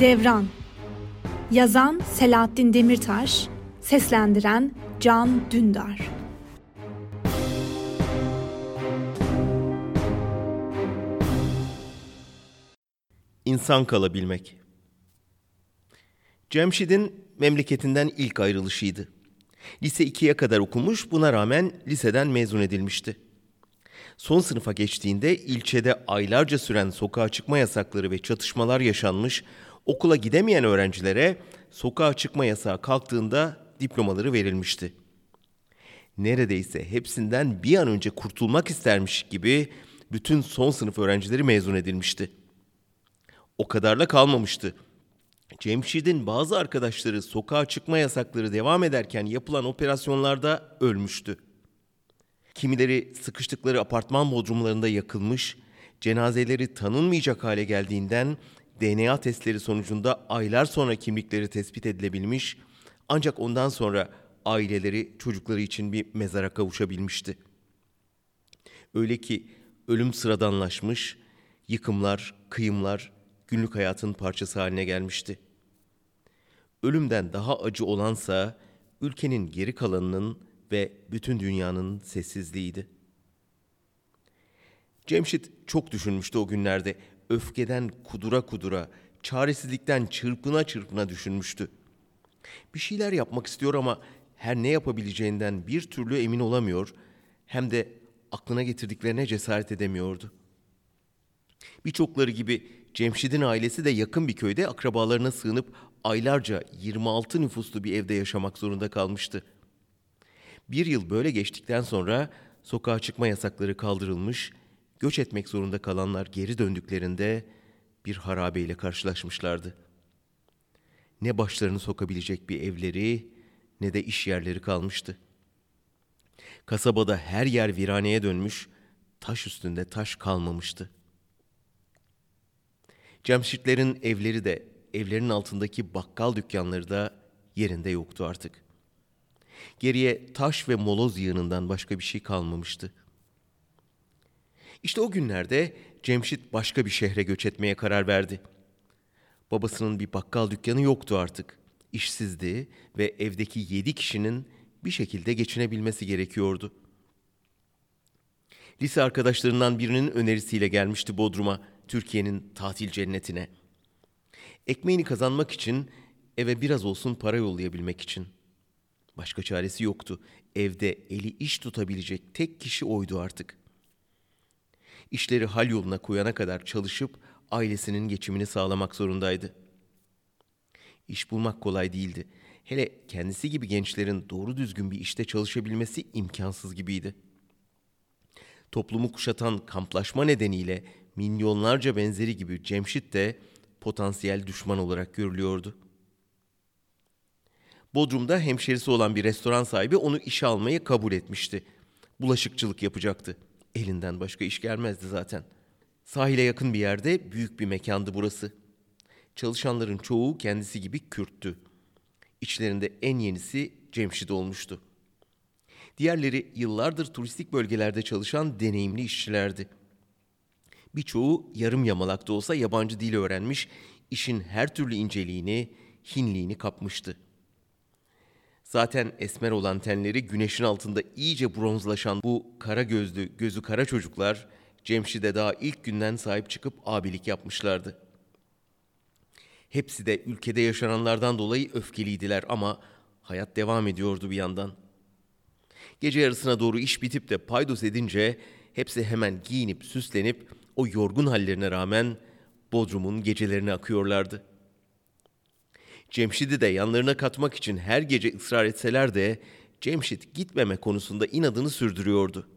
Devran Yazan Selahattin Demirtaş Seslendiren Can Dündar İnsan kalabilmek Cemşid'in memleketinden ilk ayrılışıydı. Lise 2'ye kadar okumuş, buna rağmen liseden mezun edilmişti. Son sınıfa geçtiğinde ilçede aylarca süren sokağa çıkma yasakları ve çatışmalar yaşanmış, okula gidemeyen öğrencilere sokağa çıkma yasağı kalktığında diplomaları verilmişti. Neredeyse hepsinden bir an önce kurtulmak istermiş gibi bütün son sınıf öğrencileri mezun edilmişti. O kadarla kalmamıştı. Cemşid'in bazı arkadaşları sokağa çıkma yasakları devam ederken yapılan operasyonlarda ölmüştü. Kimileri sıkıştıkları apartman bodrumlarında yakılmış, cenazeleri tanınmayacak hale geldiğinden DNA testleri sonucunda aylar sonra kimlikleri tespit edilebilmiş ancak ondan sonra aileleri çocukları için bir mezara kavuşabilmişti. Öyle ki ölüm sıradanlaşmış, yıkımlar, kıyımlar günlük hayatın parçası haline gelmişti. Ölümden daha acı olansa ülkenin geri kalanının ve bütün dünyanın sessizliğiydi. Cemşit çok düşünmüştü o günlerde. Öfkeden kudura kudura, çaresizlikten çırpına çırpına düşünmüştü. Bir şeyler yapmak istiyor ama her ne yapabileceğinden bir türlü emin olamıyor, hem de aklına getirdiklerine cesaret edemiyordu. Birçokları gibi Cemşid'in ailesi de yakın bir köyde akrabalarına sığınıp aylarca 26 nüfuslu bir evde yaşamak zorunda kalmıştı. Bir yıl böyle geçtikten sonra sokağa çıkma yasakları kaldırılmış, göç etmek zorunda kalanlar geri döndüklerinde bir harabeyle karşılaşmışlardı. Ne başlarını sokabilecek bir evleri ne de iş yerleri kalmıştı. Kasabada her yer viraneye dönmüş, taş üstünde taş kalmamıştı. Cemşitlerin evleri de, evlerin altındaki bakkal dükkanları da yerinde yoktu artık. Geriye taş ve moloz yığınından başka bir şey kalmamıştı. İşte o günlerde Cemşit başka bir şehre göç etmeye karar verdi. Babasının bir bakkal dükkanı yoktu artık. İşsizdi ve evdeki yedi kişinin bir şekilde geçinebilmesi gerekiyordu. Lise arkadaşlarından birinin önerisiyle gelmişti Bodrum'a, Türkiye'nin tatil cennetine. Ekmeğini kazanmak için, eve biraz olsun para yollayabilmek için. Başka çaresi yoktu. Evde eli iş tutabilecek tek kişi oydu artık. İşleri hal yoluna koyana kadar çalışıp ailesinin geçimini sağlamak zorundaydı. İş bulmak kolay değildi. Hele kendisi gibi gençlerin doğru düzgün bir işte çalışabilmesi imkansız gibiydi. Toplumu kuşatan kamplaşma nedeniyle milyonlarca benzeri gibi Cemşit de potansiyel düşman olarak görülüyordu. Bodrum'da hemşerisi olan bir restoran sahibi onu işe almayı kabul etmişti. Bulaşıkçılık yapacaktı. Elinden başka iş gelmezdi zaten. Sahile yakın bir yerde büyük bir mekandı burası. Çalışanların çoğu kendisi gibi Kürttü. İçlerinde en yenisi Cemşid olmuştu. Diğerleri yıllardır turistik bölgelerde çalışan deneyimli işçilerdi. Birçoğu yarım yamalak da olsa yabancı dil öğrenmiş, işin her türlü inceliğini, hinliğini kapmıştı. Zaten esmer olan tenleri güneşin altında iyice bronzlaşan bu kara gözlü, gözü kara çocuklar Cemşid'e daha ilk günden sahip çıkıp abilik yapmışlardı. Hepsi de ülkede yaşananlardan dolayı öfkeliydiler ama hayat devam ediyordu bir yandan. Gece yarısına doğru iş bitip de paydos edince hepsi hemen giyinip süslenip o yorgun hallerine rağmen Bodrum'un gecelerine akıyorlardı.'' Cemşid'i de yanlarına katmak için her gece ısrar etseler de Cemşit gitmeme konusunda inadını sürdürüyordu.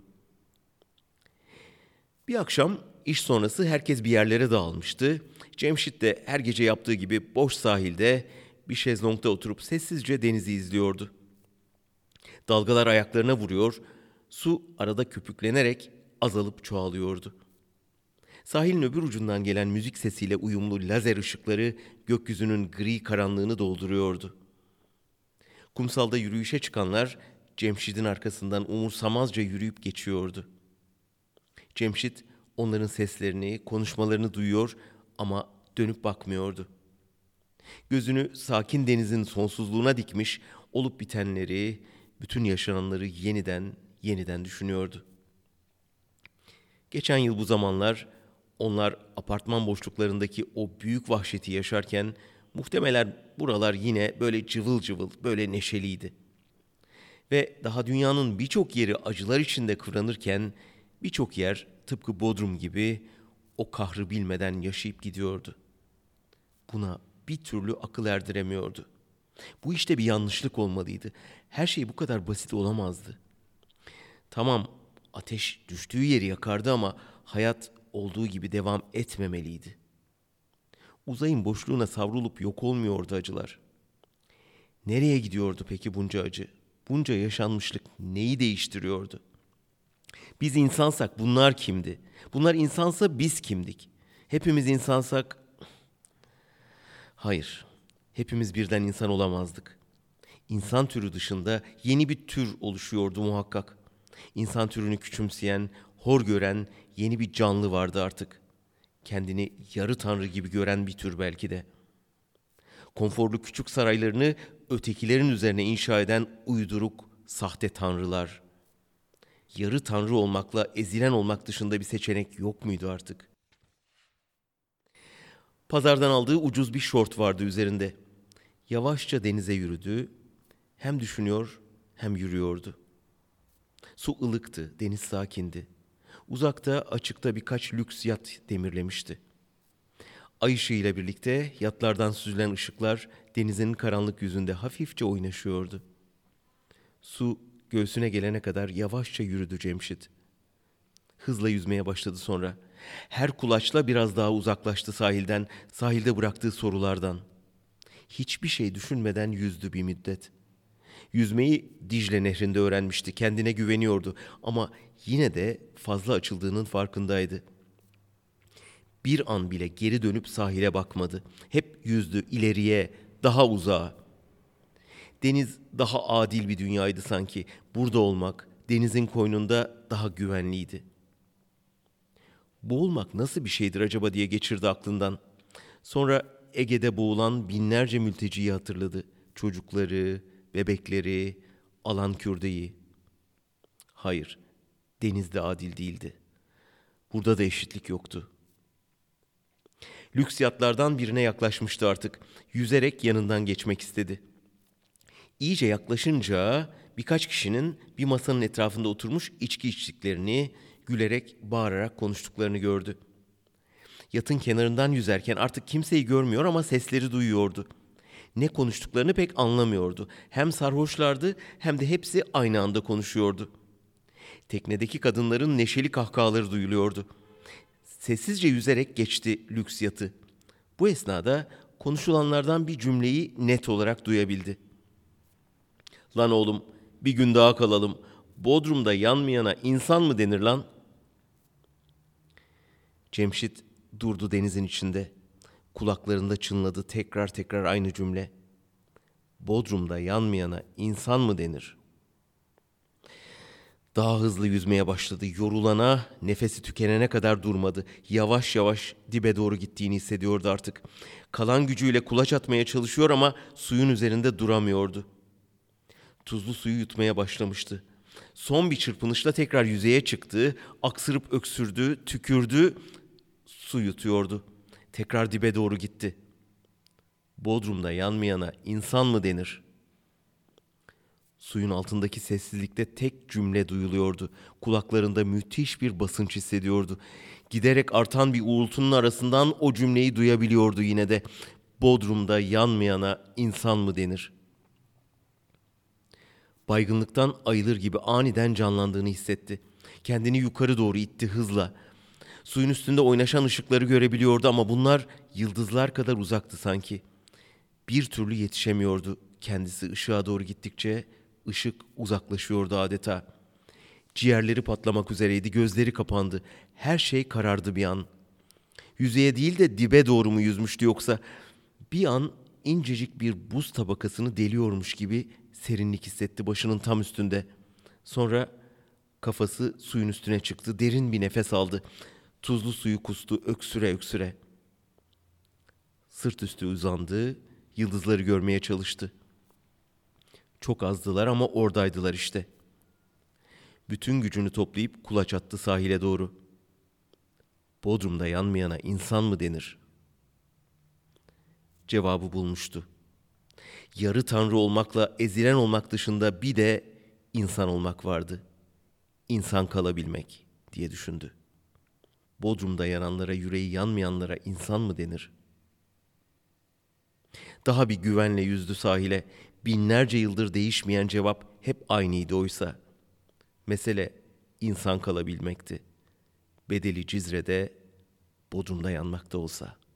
Bir akşam iş sonrası herkes bir yerlere dağılmıştı. Cemşit de her gece yaptığı gibi boş sahilde bir şezlongda oturup sessizce denizi izliyordu. Dalgalar ayaklarına vuruyor, su arada köpüklenerek azalıp çoğalıyordu.'' Sahilin öbür ucundan gelen müzik sesiyle uyumlu lazer ışıkları gökyüzünün gri karanlığını dolduruyordu. Kumsalda yürüyüşe çıkanlar Cemşit'in arkasından umursamazca yürüyüp geçiyordu. Cemşit onların seslerini, konuşmalarını duyuyor ama dönüp bakmıyordu. Gözünü sakin denizin sonsuzluğuna dikmiş, olup bitenleri, bütün yaşananları yeniden, yeniden düşünüyordu. Geçen yıl bu zamanlar onlar apartman boşluklarındaki o büyük vahşeti yaşarken muhtemelen buralar yine böyle cıvıl cıvıl, böyle neşeliydi. Ve daha dünyanın birçok yeri acılar içinde kıvranırken birçok yer tıpkı Bodrum gibi o kahrı bilmeden yaşayıp gidiyordu. Buna bir türlü akıl erdiremiyordu. Bu işte bir yanlışlık olmalıydı. Her şey bu kadar basit olamazdı. Tamam, ateş düştüğü yeri yakardı ama hayat olduğu gibi devam etmemeliydi. Uzayın boşluğuna savrulup yok olmuyordu acılar. Nereye gidiyordu peki bunca acı? Bunca yaşanmışlık neyi değiştiriyordu? Biz insansak bunlar kimdi? Bunlar insansa biz kimdik? Hepimiz insansak... Hayır, hepimiz birden insan olamazdık. İnsan türü dışında yeni bir tür oluşuyordu muhakkak. İnsan türünü küçümseyen, hor gören yeni bir canlı vardı artık. Kendini yarı tanrı gibi gören bir tür belki de. Konforlu küçük saraylarını ötekilerin üzerine inşa eden uyduruk, sahte tanrılar. Yarı tanrı olmakla ezilen olmak dışında bir seçenek yok muydu artık? Pazardan aldığı ucuz bir şort vardı üzerinde. Yavaşça denize yürüdü. Hem düşünüyor hem yürüyordu. Su ılıktı, deniz sakindi. Uzakta açıkta birkaç lüks yat demirlemişti. Ay ışığıyla birlikte yatlardan süzülen ışıklar denizin karanlık yüzünde hafifçe oynaşıyordu. Su göğsüne gelene kadar yavaşça yürüdü Cemşit. Hızla yüzmeye başladı sonra. Her kulaçla biraz daha uzaklaştı sahilden, sahilde bıraktığı sorulardan. Hiçbir şey düşünmeden yüzdü bir müddet. Yüzmeyi Dicle Nehri'nde öğrenmişti, kendine güveniyordu ama yine de fazla açıldığının farkındaydı. Bir an bile geri dönüp sahile bakmadı. Hep yüzdü ileriye, daha uzağa. Deniz daha adil bir dünyaydı sanki. Burada olmak, denizin koynunda daha güvenliydi. Boğulmak nasıl bir şeydir acaba diye geçirdi aklından. Sonra Ege'de boğulan binlerce mülteciyi hatırladı. Çocukları, bebekleri, alan kürdeyi. Hayır, denizde adil değildi. Burada da eşitlik yoktu. Lüks yatlardan birine yaklaşmıştı artık. Yüzerek yanından geçmek istedi. İyice yaklaşınca birkaç kişinin bir masanın etrafında oturmuş içki içtiklerini, gülerek, bağırarak konuştuklarını gördü. Yatın kenarından yüzerken artık kimseyi görmüyor ama sesleri duyuyordu. Ne konuştuklarını pek anlamıyordu. Hem sarhoşlardı hem de hepsi aynı anda konuşuyordu. Teknedeki kadınların neşeli kahkahaları duyuluyordu. Sessizce yüzerek geçti lüks yatı. Bu esnada konuşulanlardan bir cümleyi net olarak duyabildi. Lan oğlum bir gün daha kalalım. Bodrum'da yanmayana insan mı denir lan? Cemşit durdu denizin içinde. Kulaklarında çınladı tekrar tekrar aynı cümle. Bodrum'da yanmayana insan mı denir? Daha hızlı yüzmeye başladı. Yorulana, nefesi tükenene kadar durmadı. Yavaş yavaş dibe doğru gittiğini hissediyordu artık. Kalan gücüyle kulaç atmaya çalışıyor ama suyun üzerinde duramıyordu. Tuzlu suyu yutmaya başlamıştı. Son bir çırpınışla tekrar yüzeye çıktı. Aksırıp öksürdü, tükürdü. Su yutuyordu. Tekrar dibe doğru gitti. Bodrum'da yanmayana insan mı denir?'' Suyun altındaki sessizlikte tek cümle duyuluyordu. Kulaklarında müthiş bir basınç hissediyordu. Giderek artan bir uğultunun arasından o cümleyi duyabiliyordu yine de. Bodrum'da yanmayana insan mı denir? Baygınlıktan ayılır gibi aniden canlandığını hissetti. Kendini yukarı doğru itti hızla. Suyun üstünde oynaşan ışıkları görebiliyordu ama bunlar yıldızlar kadar uzaktı sanki. Bir türlü yetişemiyordu kendisi ışığa doğru gittikçe Işık uzaklaşıyordu adeta. Ciğerleri patlamak üzereydi, gözleri kapandı. Her şey karardı bir an. Yüzeye değil de dibe doğru mu yüzmüştü yoksa? Bir an incecik bir buz tabakasını deliyormuş gibi serinlik hissetti başının tam üstünde. Sonra kafası suyun üstüne çıktı, derin bir nefes aldı. Tuzlu suyu kustu öksüre öksüre. Sırt üstü uzandı, Yıldızları görmeye çalıştı. Çok azdılar ama oradaydılar işte. Bütün gücünü toplayıp kulaç attı sahile doğru. Bodrum'da yanmayana insan mı denir? Cevabı bulmuştu. Yarı tanrı olmakla ezilen olmak dışında bir de insan olmak vardı. İnsan kalabilmek diye düşündü. Bodrum'da yananlara, yüreği yanmayanlara insan mı denir? Daha bir güvenle yüzdü sahile. Binlerce yıldır değişmeyen cevap hep aynıydı oysa. Mesele insan kalabilmekti. Bedeli Cizre'de, Bodrum'da yanmakta olsa.''